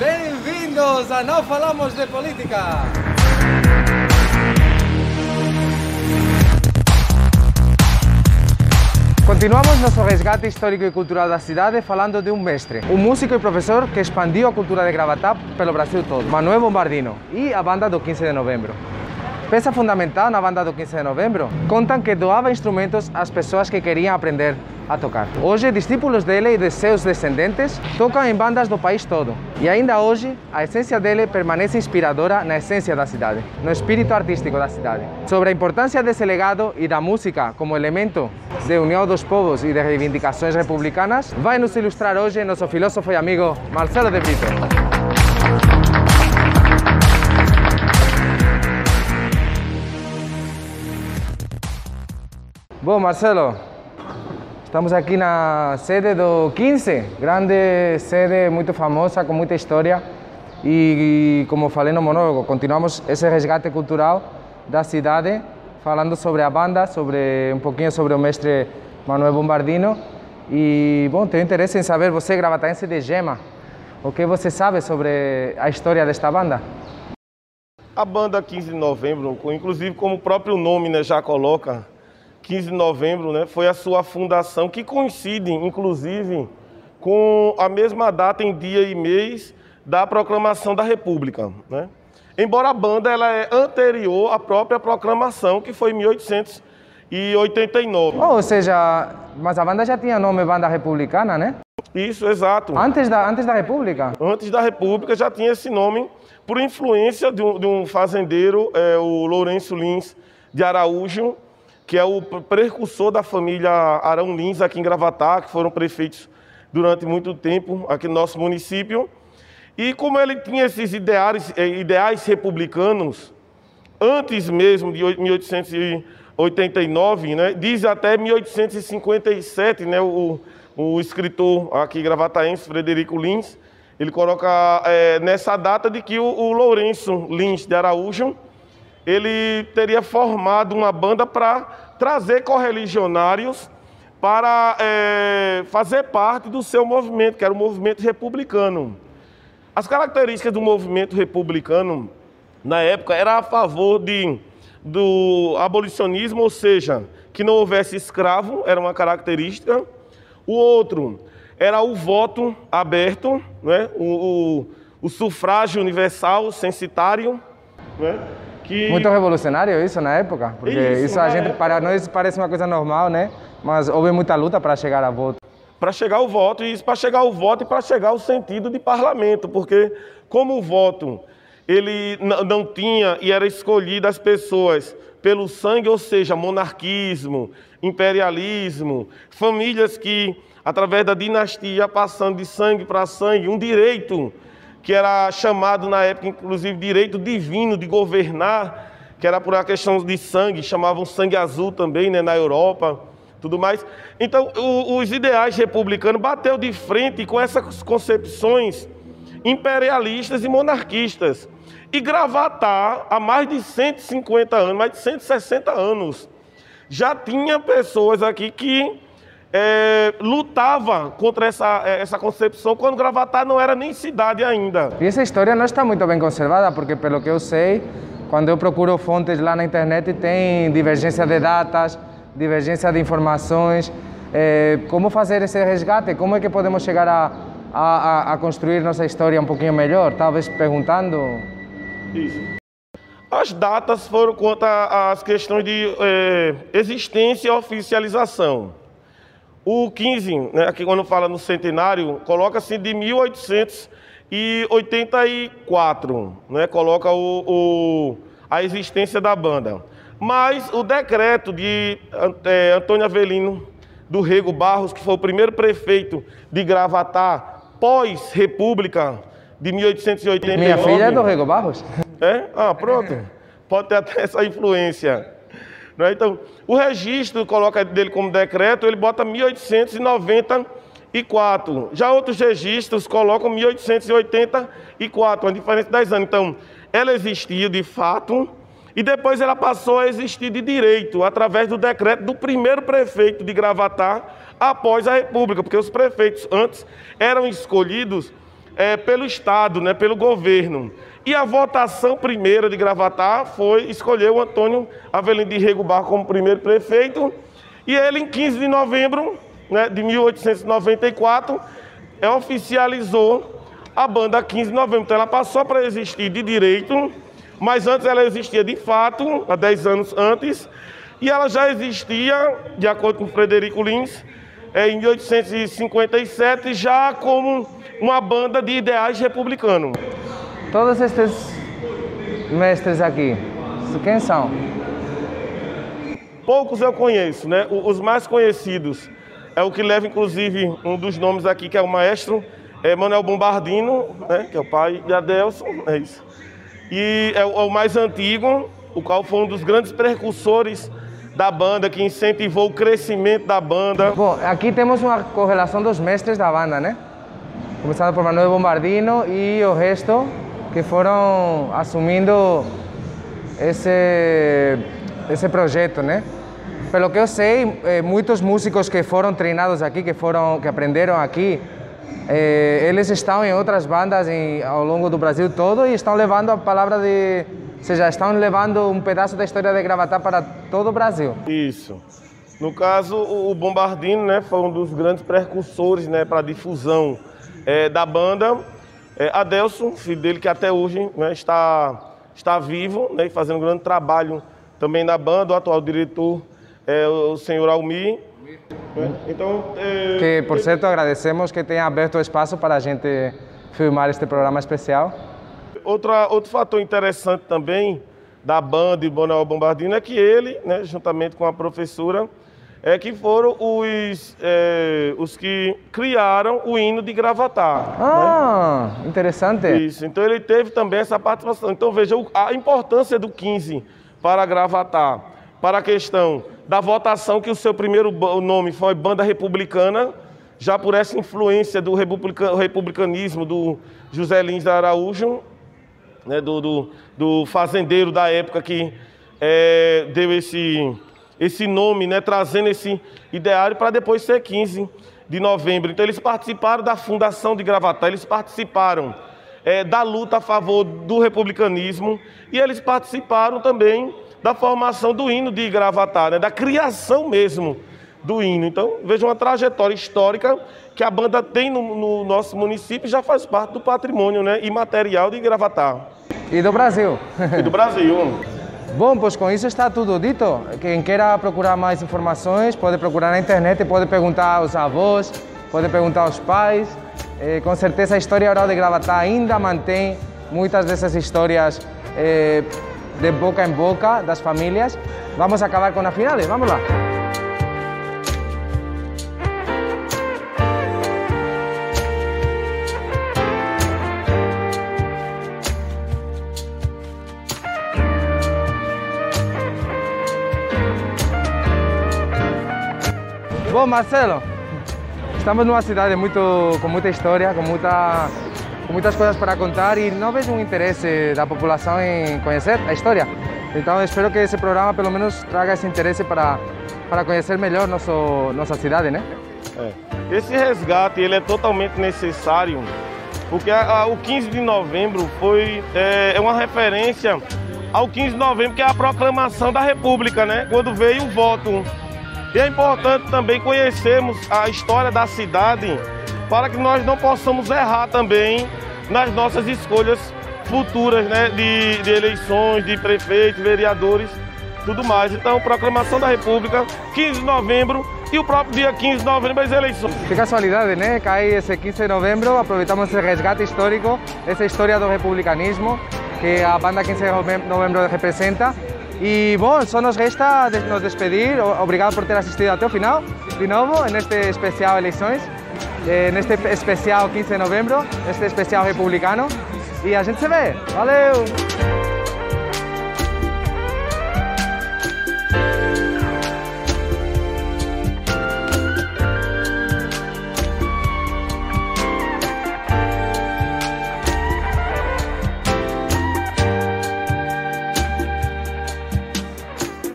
Bem-vindos a Não Falamos de Política! Continuamos nosso resgate histórico e cultural da cidade falando de um mestre, um músico e professor que expandiu a cultura de Gravatá pelo Brasil todo, Manuel Bombardino, e a banda do 15 de novembro. Peça fundamental na banda do 15 de novembro, contam que doava instrumentos às pessoas que queriam aprender a tocar. Hoje, discípulos dele e de seus descendentes tocam em bandas do país todo. E ainda hoje, a essência dele permanece inspiradora na essência da cidade, no espírito artístico da cidade. Sobre a importância desse legado e da música como elemento de união dos povos e de reivindicações republicanas, vai nos ilustrar hoje nosso filósofo e amigo Marcelo de Brito. Bom, Marcelo, estamos aqui na sede do 15, grande sede muito famosa, com muita história. E, como falei no monólogo, continuamos esse resgate cultural da cidade, falando sobre a banda, sobre um pouquinho sobre o mestre Manuel Bombardino. E, bom, tenho interesse em saber, você gravataense de Gema, o que você sabe sobre a história desta banda? A banda 15 de novembro, inclusive como o próprio nome né, já coloca, 15 de novembro né, foi a sua fundação, que coincide, inclusive, com a mesma data em dia e mês da proclamação da República. Né? Embora a banda ela é anterior à própria proclamação, que foi em 1889. Oh, ou seja, mas a banda já tinha nome Banda Republicana, né? Isso, exato. Antes da, antes da República? Antes da República já tinha esse nome, por influência de um, de um fazendeiro, é, o Lourenço Lins de Araújo, que é o precursor da família Arão Lins aqui em Gravatá, que foram prefeitos durante muito tempo aqui no nosso município. E como ele tinha esses ideais, ideais republicanos, antes mesmo de 1889, né, diz até 1857, né, o, o escritor aqui gravataense, Frederico Lins, ele coloca é, nessa data de que o, o Lourenço Lins de Araújo, ele teria formado uma banda para trazer correligionários para é, fazer parte do seu movimento, que era o movimento republicano. As características do movimento republicano, na época, era a favor de, do abolicionismo, ou seja, que não houvesse escravo, era uma característica. O outro era o voto aberto, né? o, o, o sufrágio universal, censitário, né? Que... Muito revolucionário isso na época, porque isso, isso a gente época... para nós parece uma coisa normal, né? Mas houve muita luta para chegar a voto. Para chegar ao voto e para chegar ao voto e para chegar ao sentido de parlamento, porque como o voto ele não tinha e era escolhido as pessoas pelo sangue, ou seja, monarquismo, imperialismo, famílias que através da dinastia passando de sangue para sangue, um direito que era chamado na época, inclusive, direito divino de governar, que era por uma questão de sangue, chamavam sangue azul também, né, na Europa, tudo mais. Então, o, os ideais republicanos bateu de frente com essas concepções imperialistas e monarquistas. E Gravatar, há mais de 150 anos, mais de 160 anos, já tinha pessoas aqui que é, lutava contra essa, essa concepção quando Gravatar não era nem cidade ainda. E essa história não está muito bem conservada, porque pelo que eu sei, quando eu procuro fontes lá na internet, tem divergência de datas, divergência de informações. É, como fazer esse resgate? Como é que podemos chegar a, a, a construir nossa história um pouquinho melhor? Talvez perguntando. Isso. As datas foram quanto às questões de é, existência e oficialização. O 15, né, aqui quando fala no centenário, coloca-se de 1884, né, coloca o, o, a existência da banda. Mas o decreto de é, Antônio Avelino do Rego Barros, que foi o primeiro prefeito de Gravatá pós-república de 1889. Minha filha é do Rego Barros? É? Ah, pronto. Pode ter até essa influência. Né? Então, o registro coloca dele como decreto, ele bota 1894. Já outros registros colocam 1884, uma diferença de 10 anos. Então, ela existia de fato e depois ela passou a existir de direito, através do decreto do primeiro prefeito de Gravatar após a República, porque os prefeitos antes eram escolhidos é, pelo Estado, né, pelo governo. E a votação primeira de Gravatar foi escolher o Antônio Avelino de Rego Barro como primeiro prefeito. E ele, em 15 de novembro né, de 1894, é, oficializou a banda 15 de novembro. Então ela passou para existir de direito, mas antes ela existia de fato, há 10 anos antes, e ela já existia, de acordo com Frederico Lins, é, em 1857, já como uma banda de ideais republicanos. Todos estes mestres aqui, quem são? Poucos eu conheço, né? Os mais conhecidos é o que leva, inclusive, um dos nomes aqui, que é o maestro é Manuel Bombardino, né? Que é o pai de Adelson, é isso. E é o, é o mais antigo, o qual foi um dos grandes precursores da banda, que incentivou o crescimento da banda. Bom, aqui temos uma correlação dos mestres da banda, né? Começando por Manuel Bombardino e o resto que foram assumindo esse, esse projeto, né? Pelo que eu sei, eh, muitos músicos que foram treinados aqui, que foram, que aprenderam aqui, eh, eles estão em outras bandas em, ao longo do Brasil todo e estão levando a palavra de, ou seja, estão levando um pedaço da história de Gravatá para todo o Brasil. Isso. No caso, o Bombardino, né, foi um dos grandes precursores, né, para a difusão é, da banda é, Adelson, filho dele, que até hoje né, está, está vivo né, e fazendo um grande trabalho também na banda. O atual diretor é o senhor Almir. Então, é, que, por certo, agradecemos que tenha aberto o espaço para a gente filmar este programa especial. Outra, outro fator interessante também da banda e Bonel Bombardino é que ele, né, juntamente com a professora, é que foram os, é, os que criaram o hino de Gravatar. Ah, né? interessante. Isso, então ele teve também essa participação. Então veja a importância do 15 para Gravatar, para a questão da votação que o seu primeiro nome foi Banda Republicana, já por essa influência do republicanismo do José Lins Araújo, né, do, do, do fazendeiro da época que é, deu esse esse nome, né, trazendo esse ideário para depois ser 15 de novembro. Então eles participaram da fundação de Gravatá, eles participaram é, da luta a favor do republicanismo e eles participaram também da formação do hino de Gravatá, né, da criação mesmo do hino. Então veja uma trajetória histórica que a banda tem no, no nosso município e já faz parte do patrimônio né, imaterial de Gravatá. E do Brasil. E do Brasil. Bom, pois com isso está tudo dito. Quem queira procurar mais informações pode procurar na internet, pode perguntar aos avós, pode perguntar aos pais. Eh, com certeza a história oral de Gravatá ainda mantém muitas dessas histórias eh, de boca em boca das famílias. Vamos acabar com a final, vamos lá. Bom, Marcelo, estamos numa cidade muito, com muita história, com, muita, com muitas coisas para contar e não vejo um interesse da população em conhecer a história. Então espero que esse programa pelo menos traga esse interesse para, para conhecer melhor nosso, nossa cidade, né? É. Esse resgate ele é totalmente necessário porque a, a, o 15 de novembro foi é, é uma referência ao 15 de novembro, que é a proclamação da República, né? Quando veio o voto e é importante também conhecermos a história da cidade para que nós não possamos errar também nas nossas escolhas futuras né, de, de eleições, de prefeitos, vereadores, tudo mais. Então, proclamação da República, 15 de novembro, e o próprio dia 15 de novembro as eleições. Que casualidade, né? Cai esse 15 de novembro, aproveitamos esse resgate histórico, essa história do republicanismo que a banda 15 de novembro representa E, bom, só nos resta nos despedir. Obrigado por ter assistido até o final, de novo, neste especial eleições, neste especial 15 de novembro, este especial republicano. E a gente se vê. Valeu!